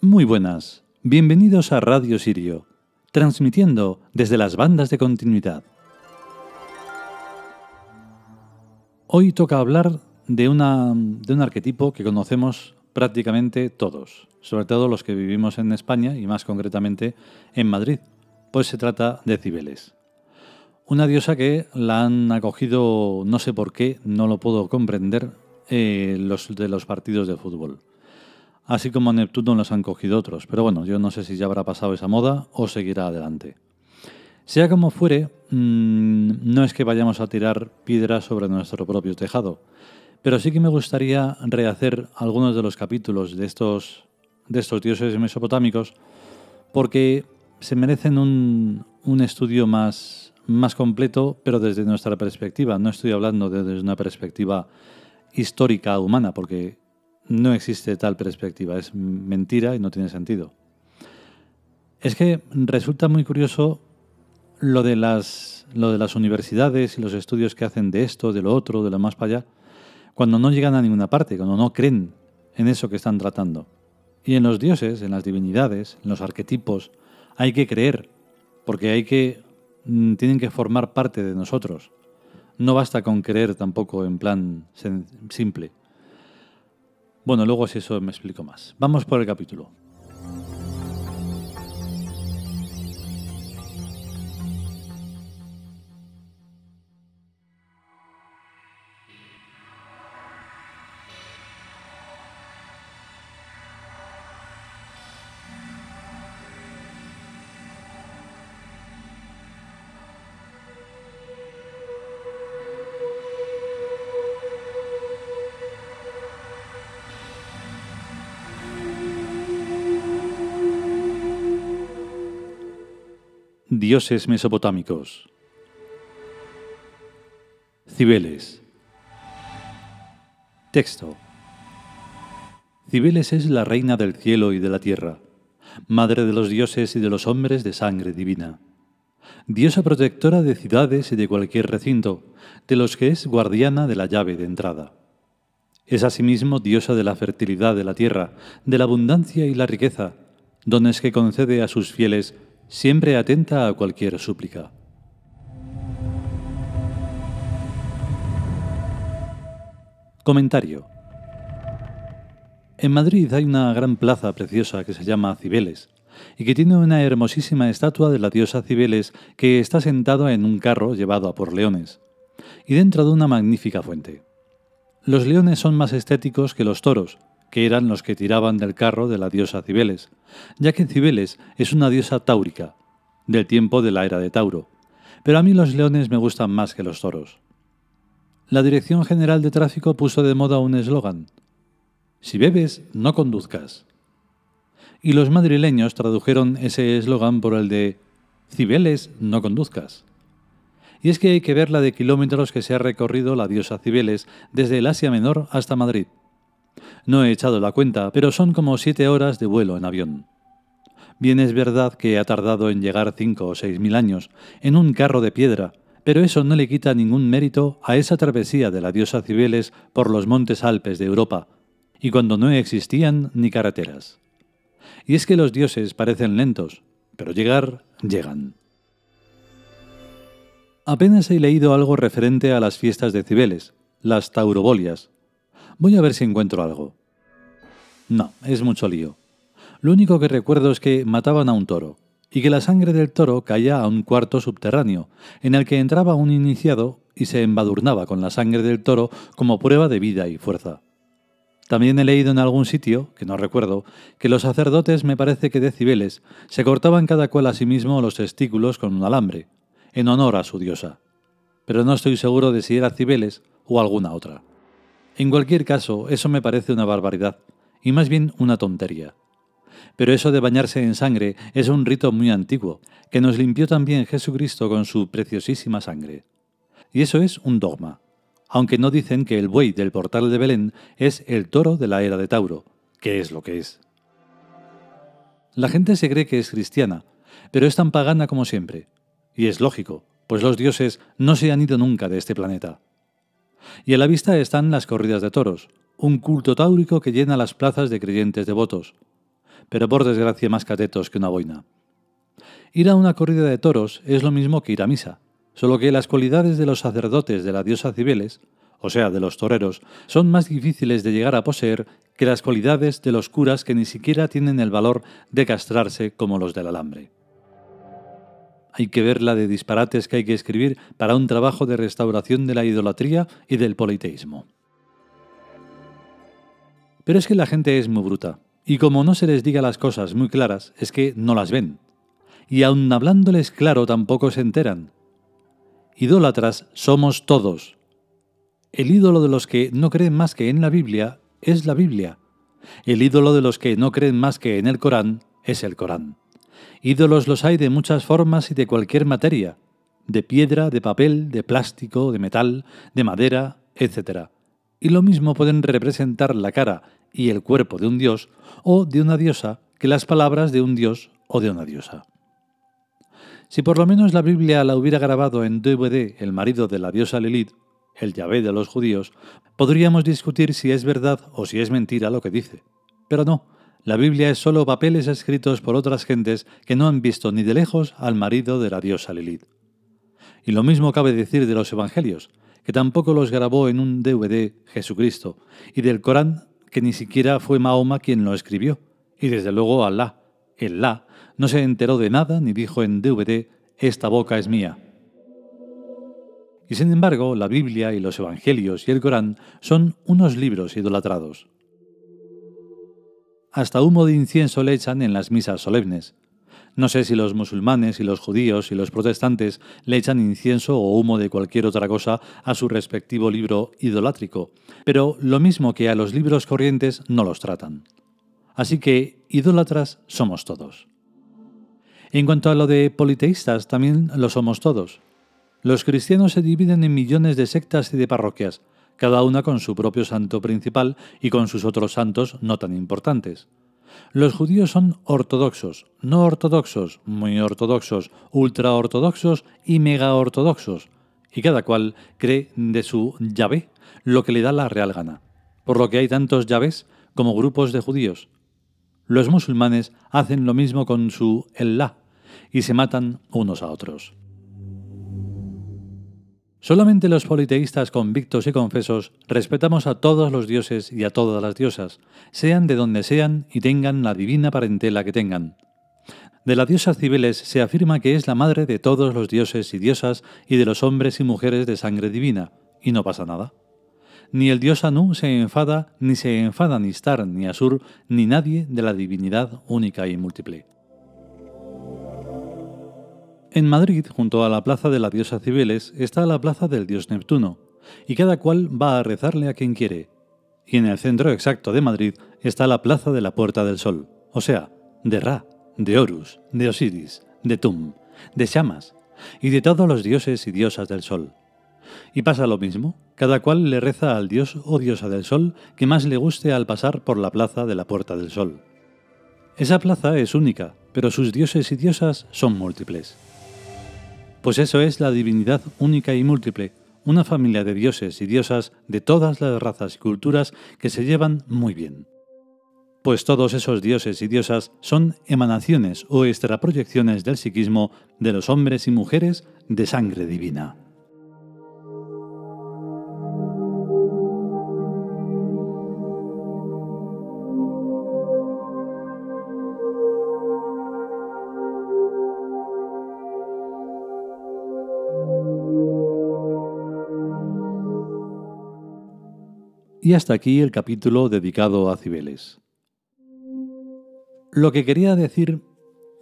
Muy buenas, bienvenidos a Radio Sirio, transmitiendo desde las bandas de continuidad. Hoy toca hablar de, una, de un arquetipo que conocemos prácticamente todos, sobre todo los que vivimos en España y más concretamente en Madrid, pues se trata de Cibeles. Una diosa que la han acogido, no sé por qué, no lo puedo comprender, eh, los de los partidos de fútbol así como a Neptuno los han cogido otros, pero bueno, yo no sé si ya habrá pasado esa moda o seguirá adelante. Sea como fuere, mm, no es que vayamos a tirar piedras sobre nuestro propio tejado, pero sí que me gustaría rehacer algunos de los capítulos de estos, de estos dioses mesopotámicos porque se merecen un, un estudio más, más completo, pero desde nuestra perspectiva. No estoy hablando desde una perspectiva histórica humana, porque no existe tal perspectiva, es mentira y no tiene sentido. Es que resulta muy curioso lo de las, universidades y los estudios que hacen de esto, de lo otro, de lo más para allá, cuando no llegan a ninguna parte, cuando no creen en eso que están tratando. Y en los dioses, en las divinidades, en los arquetipos, hay que creer, porque hay que mm, tienen que formar parte de nosotros. No basta con creer tampoco en plan simple. Bueno, luego si eso me explico más. Vamos por el capítulo. Dioses mesopotámicos. Cibeles. Texto. Cibeles es la reina del cielo y de la tierra, madre de los dioses y de los hombres de sangre divina, diosa protectora de ciudades y de cualquier recinto, de los que es guardiana de la llave de entrada. Es asimismo diosa de la fertilidad de la tierra, de la abundancia y la riqueza, dones que concede a sus fieles siempre atenta a cualquier súplica. Comentario. En Madrid hay una gran plaza preciosa que se llama Cibeles y que tiene una hermosísima estatua de la diosa Cibeles que está sentada en un carro llevado por leones y dentro de una magnífica fuente. Los leones son más estéticos que los toros, que eran los que tiraban del carro de la diosa Cibeles, ya que Cibeles es una diosa táurica, del tiempo de la era de Tauro, pero a mí los leones me gustan más que los toros. La Dirección General de Tráfico puso de moda un eslogan, Si bebes, no conduzcas. Y los madrileños tradujeron ese eslogan por el de Cibeles, no conduzcas. Y es que hay que ver la de kilómetros que se ha recorrido la diosa Cibeles desde el Asia Menor hasta Madrid. No he echado la cuenta, pero son como siete horas de vuelo en avión. Bien es verdad que ha tardado en llegar cinco o seis mil años, en un carro de piedra, pero eso no le quita ningún mérito a esa travesía de la diosa Cibeles por los montes Alpes de Europa, y cuando no existían ni carreteras. Y es que los dioses parecen lentos, pero llegar, llegan. Apenas he leído algo referente a las fiestas de Cibeles, las taurobolias, Voy a ver si encuentro algo. No, es mucho lío. Lo único que recuerdo es que mataban a un toro, y que la sangre del toro caía a un cuarto subterráneo, en el que entraba un iniciado y se embadurnaba con la sangre del toro como prueba de vida y fuerza. También he leído en algún sitio, que no recuerdo, que los sacerdotes, me parece que de Cibeles, se cortaban cada cual a sí mismo los testículos con un alambre, en honor a su diosa. Pero no estoy seguro de si era Cibeles o alguna otra. En cualquier caso, eso me parece una barbaridad, y más bien una tontería. Pero eso de bañarse en sangre es un rito muy antiguo, que nos limpió también Jesucristo con su preciosísima sangre. Y eso es un dogma, aunque no dicen que el buey del portal de Belén es el toro de la era de Tauro, que es lo que es. La gente se cree que es cristiana, pero es tan pagana como siempre. Y es lógico, pues los dioses no se han ido nunca de este planeta. Y a la vista están las corridas de toros, un culto táurico que llena las plazas de creyentes devotos. pero por desgracia más catetos que una boina. Ir a una corrida de toros es lo mismo que ir a misa, solo que las cualidades de los sacerdotes de la diosa Cibeles, o sea, de los toreros, son más difíciles de llegar a poseer que las cualidades de los curas que ni siquiera tienen el valor de castrarse como los del alambre. Hay que ver la de disparates que hay que escribir para un trabajo de restauración de la idolatría y del politeísmo. Pero es que la gente es muy bruta, y como no se les diga las cosas muy claras, es que no las ven. Y aun hablándoles claro tampoco se enteran. Idólatras somos todos. El ídolo de los que no creen más que en la Biblia es la Biblia. El ídolo de los que no creen más que en el Corán es el Corán. Ídolos los hay de muchas formas y de cualquier materia, de piedra, de papel, de plástico, de metal, de madera, etc. Y lo mismo pueden representar la cara y el cuerpo de un dios o de una diosa que las palabras de un dios o de una diosa. Si por lo menos la Biblia la hubiera grabado en DVD el marido de la diosa Lilith, el Yahvé de los judíos, podríamos discutir si es verdad o si es mentira lo que dice. Pero no, la Biblia es solo papeles escritos por otras gentes que no han visto ni de lejos al marido de la diosa Lilith. Y lo mismo cabe decir de los Evangelios, que tampoco los grabó en un DVD Jesucristo, y del Corán, que ni siquiera fue Mahoma quien lo escribió, y desde luego Alá, el La, no se enteró de nada ni dijo en DVD, esta boca es mía. Y sin embargo, la Biblia y los Evangelios y el Corán son unos libros idolatrados. Hasta humo de incienso le echan en las misas solemnes. No sé si los musulmanes y los judíos y los protestantes le echan incienso o humo de cualquier otra cosa a su respectivo libro idolátrico, pero lo mismo que a los libros corrientes no los tratan. Así que idólatras somos todos. En cuanto a lo de politeístas, también lo somos todos. Los cristianos se dividen en millones de sectas y de parroquias, cada una con su propio santo principal y con sus otros santos no tan importantes. Los judíos son ortodoxos, no ortodoxos, muy ortodoxos, ultraortodoxos y mega ortodoxos, y cada cual cree de su llave lo que le da la real gana, por lo que hay tantos llaves como grupos de judíos. Los musulmanes hacen lo mismo con su Allah y se matan unos a otros. Solamente los politeístas convictos y confesos respetamos a todos los dioses y a todas las diosas, sean de donde sean y tengan la divina parentela que tengan. De la diosa Cibeles se afirma que es la madre de todos los dioses y diosas y de los hombres y mujeres de sangre divina, y no pasa nada. Ni el dios Anu se enfada, ni se enfada ni Star, ni Asur, ni nadie de la divinidad única y múltiple. En Madrid, junto a la plaza de la diosa Cibeles, está la plaza del dios Neptuno, y cada cual va a rezarle a quien quiere. Y en el centro exacto de Madrid está la plaza de la Puerta del Sol, o sea, de Ra, de Horus, de Osiris, de Tum, de Shamas, y de todos los dioses y diosas del Sol. Y pasa lo mismo, cada cual le reza al dios o diosa del Sol que más le guste al pasar por la plaza de la Puerta del Sol. Esa plaza es única, pero sus dioses y diosas son múltiples. Pues eso es la divinidad única y múltiple, una familia de dioses y diosas de todas las razas y culturas que se llevan muy bien. Pues todos esos dioses y diosas son emanaciones o extraproyecciones del psiquismo de los hombres y mujeres de sangre divina. Y hasta aquí el capítulo dedicado a Cibeles. Lo que quería decir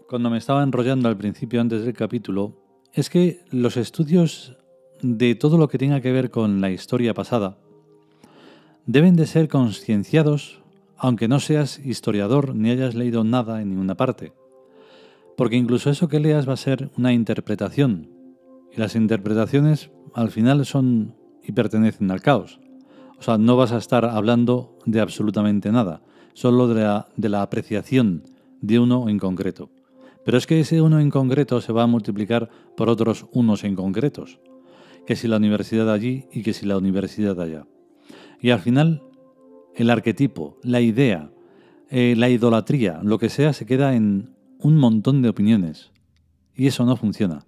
cuando me estaba enrollando al principio antes del capítulo es que los estudios de todo lo que tenga que ver con la historia pasada deben de ser concienciados aunque no seas historiador ni hayas leído nada en ninguna parte. Porque incluso eso que leas va a ser una interpretación. Y las interpretaciones al final son y pertenecen al caos. O sea, no vas a estar hablando de absolutamente nada, solo de la, de la apreciación de uno en concreto. Pero es que ese uno en concreto se va a multiplicar por otros unos en concretos. Que si la universidad allí y que si la universidad allá. Y al final, el arquetipo, la idea, eh, la idolatría, lo que sea, se queda en un montón de opiniones. Y eso no funciona.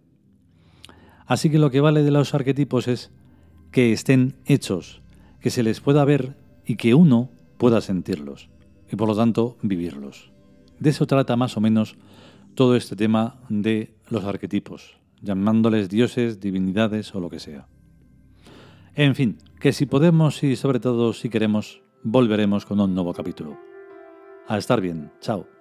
Así que lo que vale de los arquetipos es que estén hechos, que se les pueda ver y que uno pueda sentirlos. Y por lo tanto vivirlos. De eso trata más o menos todo este tema de los arquetipos, llamándoles dioses, divinidades o lo que sea. En fin, que si podemos y sobre todo si queremos, volveremos con un nuevo capítulo. A estar bien, chao.